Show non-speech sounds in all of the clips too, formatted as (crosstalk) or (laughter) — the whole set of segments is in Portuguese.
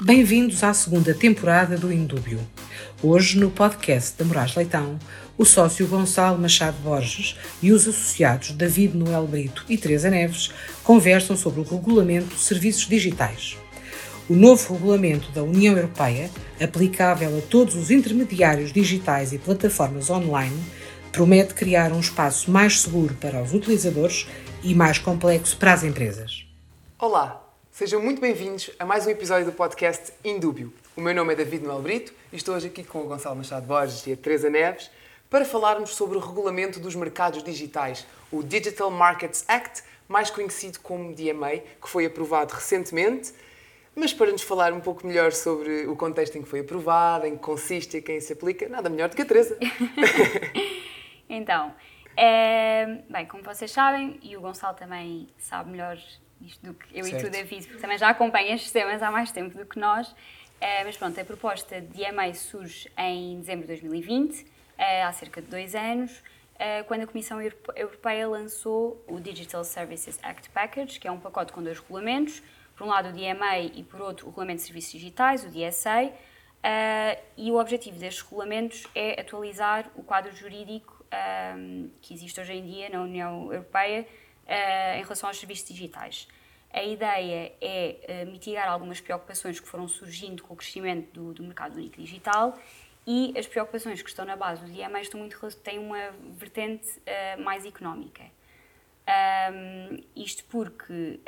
Bem-vindos à segunda temporada do Indúbio. Hoje, no podcast da Moraes Leitão, o sócio Gonçalo Machado Borges e os associados David Noel Brito e Teresa Neves conversam sobre o regulamento de serviços digitais. O novo regulamento da União Europeia, aplicável a todos os intermediários digitais e plataformas online, promete criar um espaço mais seguro para os utilizadores e mais complexo para as empresas. Olá, sejam muito bem-vindos a mais um episódio do podcast Indúbio. O meu nome é David Noel Brito e estou hoje aqui com o Gonçalo Machado Borges e a Teresa Neves para falarmos sobre o regulamento dos mercados digitais, o Digital Markets Act, mais conhecido como DMA, que foi aprovado recentemente. Mas para nos falar um pouco melhor sobre o contexto em que foi aprovado, em que consiste e quem se aplica, nada melhor do que a Teresa. (laughs) então, é, bem, como vocês sabem, e o Gonçalo também sabe melhor isto do que eu certo. e tu, David, porque também já acompanha estes temas há mais tempo do que nós. É, mas pronto, a proposta de EMA surge em dezembro de 2020, é, há cerca de dois anos, é, quando a Comissão Europeia lançou o Digital Services Act Package, que é um pacote com dois regulamentos, por um lado o DMA e por outro o Regulamento de Serviços Digitais, o DSA, uh, e o objetivo destes regulamentos é atualizar o quadro jurídico um, que existe hoje em dia na União Europeia uh, em relação aos serviços digitais. A ideia é uh, mitigar algumas preocupações que foram surgindo com o crescimento do, do, mercado único digital e as preocupações que estão na base do DMA estão muito, têm uma vertente uh, mais económica. Um, isto porque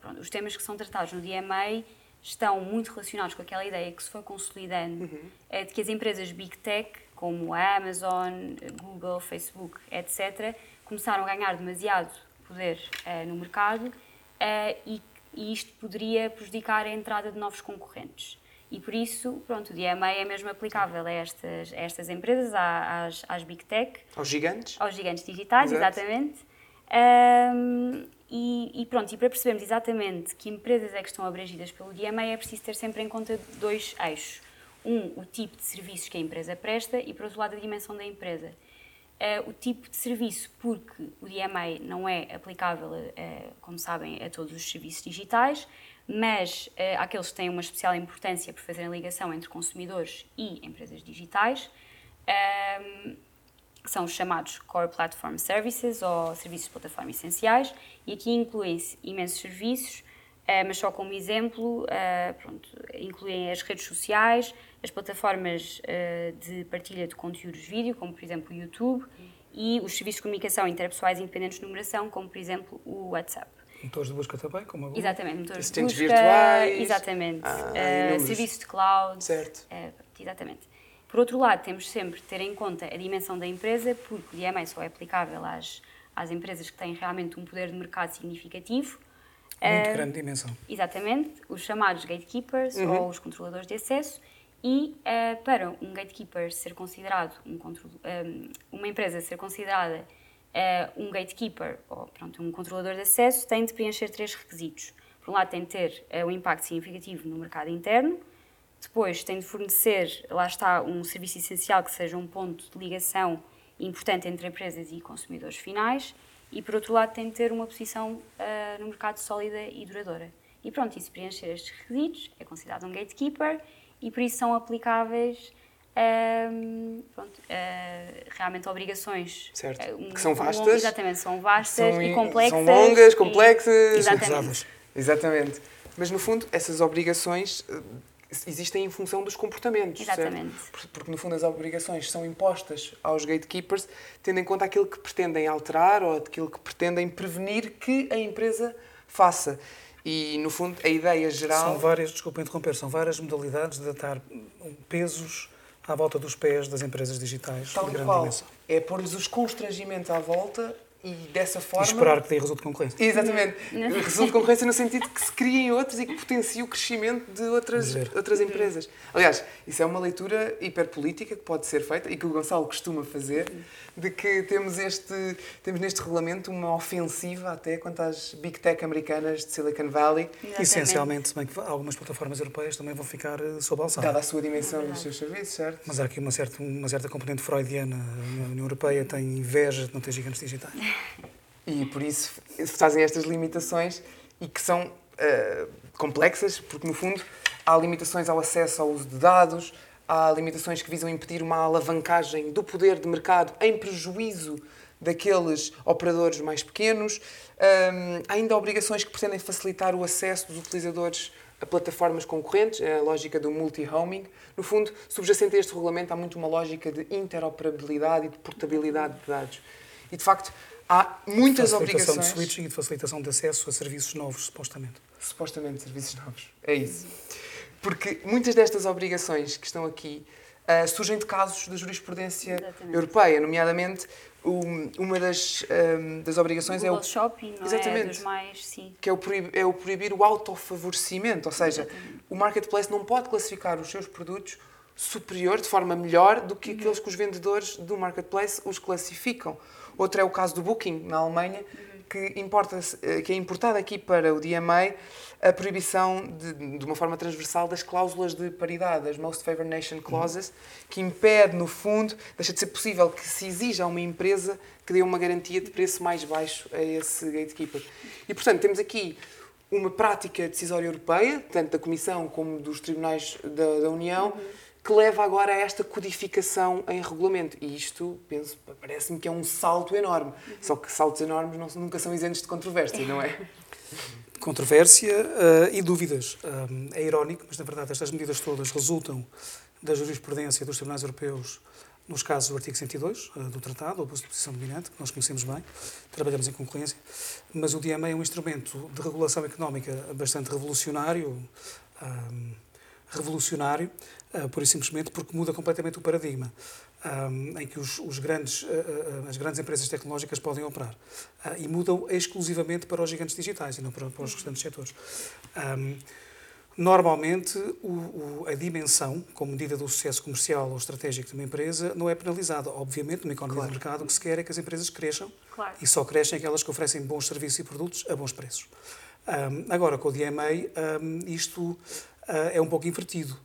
pronto, os temas que são tratados no DMA estão muito relacionados com aquela ideia que se foi consolidando uhum. de que as empresas Big Tech como a Amazon, Google, Facebook, etc., começaram a ganhar demasiado poder uh, no mercado uh, e, e, isto poderia prejudicar a entrada de novos concorrentes. E por isso, pronto, o DMA é mesmo aplicável a estas, a estas empresas, às, às Big Tech. Aos gigantes? Aos gigantes digitais, Exato. exatamente. Um, e, e, pronto, e para percebermos exatamente que empresas é que estão abrangidas pelo DMA é preciso ter sempre em conta dois eixos um, o tipo de serviços que a empresa presta e, por outro lado, a dimensão da empresa. Uh, o tipo de serviço, porque o DMA não é aplicável, uh, como sabem, a todos os serviços digitais, mas uh, àqueles que têm uma especial importância por fazerem ligação entre consumidores e empresas digitais, que são os chamados Core Platform Services ou serviços de plataforma essenciais, e aqui incluem-se imensos serviços, mas só como exemplo, pronto, incluem as redes sociais, as plataformas uh, de partilha de conteúdos vídeo, como por exemplo o YouTube, e os serviços de comunicação interpessoais independentes de numeração, como por exemplo o WhatsApp. Motores de busca também, como a Google? Exatamente, motores Assistentes de busca. virtuais. Exatamente. Ah, uh, serviços de cloud. Certo. Uh, exatamente. Por outro lado, temos sempre de ter em conta a dimensão da empresa, porque o IMA só é aplicável às, às empresas que têm realmente um poder de mercado significativo. Muito uh, grande dimensão. Exatamente. Os chamados gatekeepers uhum. ou os controladores de acesso e uh, para um gatekeeper ser considerado, um, um, eh, uma empresa ser considerada uh, um gatekeeper, ou pronto, um controlador de acesso, tem de preencher três requisitos. Por um lado, tem de ter uh, um impacto significativo no mercado interno, depois tem de fornecer, lá está, um serviço essencial que seja um ponto de ligação importante entre empresas e consumidores finais, e por outro lado, tem de ter uma posição no mercado sólida e duradoura. E pronto, e se preencher estes requisitos, é considerado um gatekeeper e por isso são aplicáveis um, pronto, uh, realmente obrigações certo. Um, que são vastas um, exatamente, são vastas são, e complexas são longas, complexas e, exatamente. exatamente mas no fundo essas obrigações eh, existem em função dos comportamentos exatamente certo? porque no fundo as obrigações são impostas aos gatekeepers tendo em conta aquilo que pretendem alterar ou aquilo que pretendem prevenir que a empresa faça e, no fundo, a ideia geral. São várias, desculpa interromper, são várias modalidades de dar pesos à volta dos pés das empresas digitais Tal de grande qual. dimensão. É pôr-lhes os constrangimentos à volta e dessa forma. E esperar que tenha resultado de concorrência. Exatamente. resultado de concorrência no sentido que se criem outros e que potencie o crescimento de outras, outras empresas. Aliás, isso é uma leitura hiperpolítica que pode ser feita e que o Gonçalo costuma fazer, de que temos, este, temos neste regulamento uma ofensiva até quanto às big tech americanas de Silicon Valley. Exatamente. Essencialmente, se bem que algumas plataformas europeias também vão ficar eh, sob alçada. Dada a sua dimensão dos seus serviços, certo? Mas há aqui uma certa, uma certa componente freudiana. A União Europeia tem inveja de não ter gigantes digitais. E por isso fazem estas limitações e que são uh, complexas, porque no fundo há limitações ao acesso ao uso de dados, há limitações que visam impedir uma alavancagem do poder de mercado em prejuízo daqueles operadores mais pequenos. Um, há ainda obrigações que pretendem facilitar o acesso dos utilizadores a plataformas concorrentes, a lógica do multi-homing. No fundo, subjacente a este regulamento, há muito uma lógica de interoperabilidade e de portabilidade de dados. E, de facto, há muitas obrigações... de switching e de facilitação de acesso a serviços novos, supostamente. Supostamente, serviços novos. É isso. Porque muitas destas obrigações que estão aqui uh, surgem de casos da jurisprudência Exatamente. europeia, nomeadamente uma das, um, das obrigações é o shopping, não é? Exatamente, é? Dos mais, sim. Que é o, proibir, é o proibir o autofavorecimento, ou seja, Exatamente. o marketplace não pode classificar os seus produtos superior, de forma melhor, do que uhum. aqueles que os vendedores do marketplace os classificam. Outro é o caso do Booking, na Alemanha, uhum. que, importa, eh, que é importado aqui para o DMA a proibição, de, de, uma forma transversal, das cláusulas de paridade, as Most Favored Nation Clauses, que impede, no fundo, deixa de ser possível que se exija a uma empresa que dê uma garantia de preço mais baixo a esse gatekeeper. E, portanto, temos aqui uma prática decisória europeia, tanto da Comissão como dos tribunais da, da União, que leva agora a esta codificação em regulamento. E isto, penso, parece-me que é um salto enorme. Só que saltos enormes não, nunca são isentos de controvérsia, não é? (laughs) controvérsia uh, e dúvidas. Um, é irónico, mas na verdade estas medidas todas resultam da jurisprudência dos tribunais europeus nos casos do artigo 102 uh, do Tratado, o abuso de posição dominante, que nós conhecemos bem, trabalhamos em concorrência, mas o DMA é um instrumento de regulação económica bastante revolucionário, revolucionário, uh, por simplesmente porque muda completamente o paradigma um, em que os, os grandes, uh, uh, as grandes empresas tecnológicas podem operar. Uh, e mudam exclusivamente para os gigantes digitais e não para, para os restantes setores. Um, normalmente, o, o, a dimensão, como medida do sucesso comercial ou estratégico de uma empresa, não é penalizada. Obviamente, numa economia claro. de mercado, o que se quer é que as empresas cresçam claro. e só crescem aquelas que oferecem bons serviços e produtos a bons preços. Um, agora, com o DMA, isto é um pouco invertido.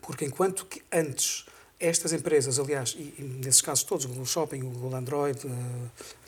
Porque enquanto que antes estas empresas, aliás, e, e, nesses casos todos, o Google Shopping, o Google Android, uh,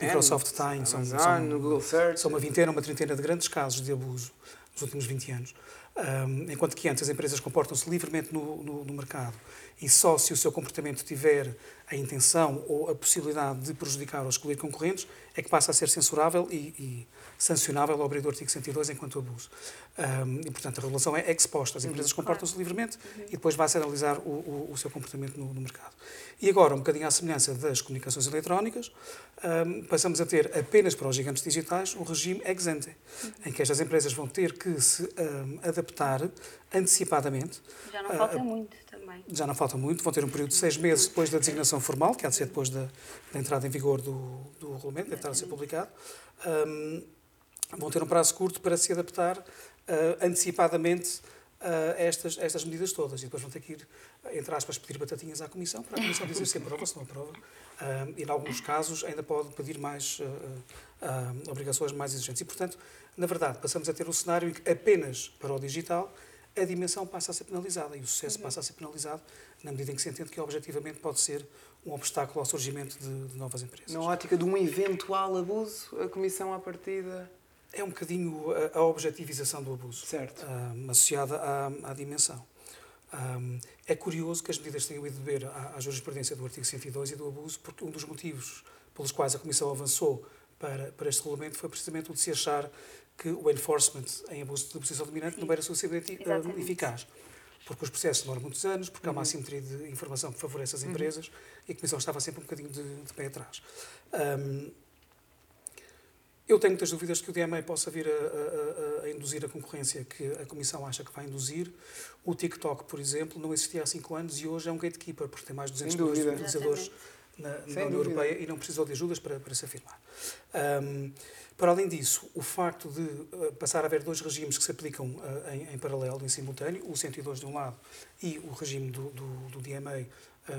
Microsoft Time, são, são, Google Search. são uma vintena, uma trinta de grandes casos de abuso nos últimos 20 anos. Um, enquanto que antes as empresas comportam-se livremente no, no, no, mercado e só se o seu comportamento tiver a intenção ou a possibilidade de prejudicar ou excluir concorrentes é que passa a ser censurável e, e sancionável ao abrir do artigo 102 enquanto abuso. Um, e, portanto, a regulação é exposta. As uhum. empresas comportam-se livremente uhum. e depois vai-se analisar o, o, o, seu comportamento no, no, mercado. E agora, um bocadinho à semelhança das comunicações eletrónicas, um, passamos a ter apenas para os gigantes digitais o regime ex ante, uhum. em que estas empresas vão ter que se um, adaptar antecipadamente. Já não falta uh, muito também. Já não falta muito, vão ter um período de seis meses depois da designação formal, que há de ser depois da, da entrada em vigor do, do regulamento, deve estar a ser publicado. Um, vão ter um prazo curto para se adaptar uh, antecipadamente uh, estas, estas medidas todas. E depois vão ter que ir, entre aspas, pedir batatinhas à Comissão para a Comissão dizer se aprova se não aprova. Uh, e, em alguns casos, ainda pode pedir mais obrigações mais exigentes. E, portanto, na verdade, passamos a ter um cenário em que apenas para o digital a dimensão passa a ser penalizada e o sucesso passa a ser penalizado na medida em que se entende que objetivamente pode ser um obstáculo ao surgimento de, de novas empresas. Na ótica de um eventual abuso, a Comissão, à partida, é um bocadinho a, a objetivização do abuso, certo. Um, associada à, à dimensão. Um, é curioso que as medidas tenham ido ver à, à, jurisprudência do artigo 102 e do abuso, porque um dos motivos pelos quais a Comissão avançou para, para este regulamento foi precisamente o de se achar que o enforcement em abuso de posição dominante não era suficientemente uh, eficaz. Porque os processos demoram muitos anos, porque uhum. há uma uhum. assimetria de informação que favorece as uhum. empresas uhum. e a Comissão estava sempre um bocadinho de, de pé atrás. Um, eu tenho muitas dúvidas que o DMA possa vir a, a, a, induzir a concorrência que a Comissão acha que vai induzir. O TikTok, por exemplo, não existia há 5 anos e hoje é um gatekeeper, porque tem mais de 200 milhões de utilizadores na, na União Europeia e não precisou de ajudas para, para se afirmar. Um, para além disso, o facto de uh, passar a haver dois regimes que se aplicam uh, em, em, paralelo, em simultâneo, o 102 de um lado e o regime do, do, do DMA eh,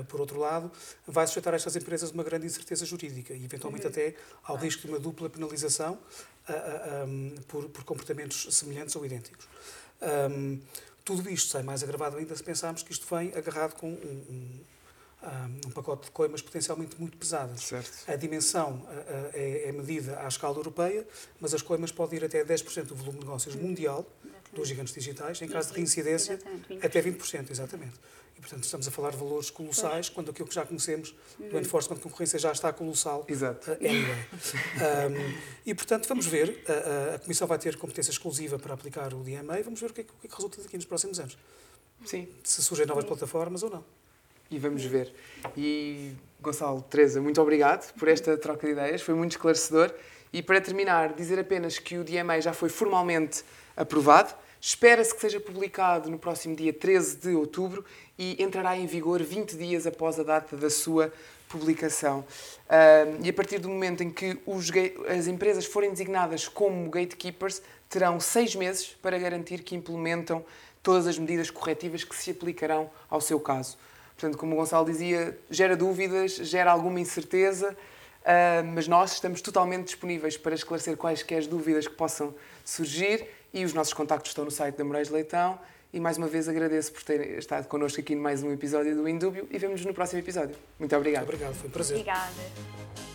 por outro lado, vai sujeitar estas empresas a uma grande incerteza jurídica e, eventualmente, uhum. até ao risco de uma dupla penalização uh, uh, um, por, por, comportamentos semelhantes ou idênticos. Um, tudo isto sai mais agravado ainda se pensarmos que isto vem agarrado com um, um, um pacote de coimas potencialmente muito pesadas. Certo. A dimensão uh, é, é, medida à escala europeia, mas as coimas podem ir até 10% do volume de negócios uhum. mundial dos gigantes digitais, em caso de reincidência, exatamente, 20%. até 20%, exatamente. E, portanto, estamos a falar de valores colossais, quando aquilo que já conhecemos do Uhum. enforcement de concorrência já está colossal. Exato. uh, anyway. Um, e, portanto, vamos ver. A, a- a Comissão vai ter competência exclusiva para aplicar o DMA e vamos ver o que é que, o que, é que resulta daqui nos próximos anos. Sim, Se surgem novas plataformas ou não. E vamos ver. E Gonçalo, Teresa, muito obrigado por esta troca de ideias, foi muito esclarecedor. E para terminar, dizer apenas que o DMA já foi formalmente aprovado. Espera-se que seja publicado no próximo dia 13 de outubro e entrará em vigor 20 dias após a data da sua publicação. Ahm, e a partir do momento em que os as empresas forem designadas como gatekeepers, terão seis meses para garantir que implementam todas as medidas corretivas que se aplicarão ao seu caso. Portanto, como o Gonçalo dizia, gera dúvidas, gera alguma incerteza, ah, mas nós estamos totalmente disponíveis para esclarecer quaisquer dúvidas que possam surgir e os nossos contactos estão no site da Moraes Leitão. E mais uma vez agradeço por ter estado connosco aqui em mais um episódio do Indúbio e vemos-nos no próximo episódio. Muito obrigado. Obrigado, foi um prazer. Obrigada.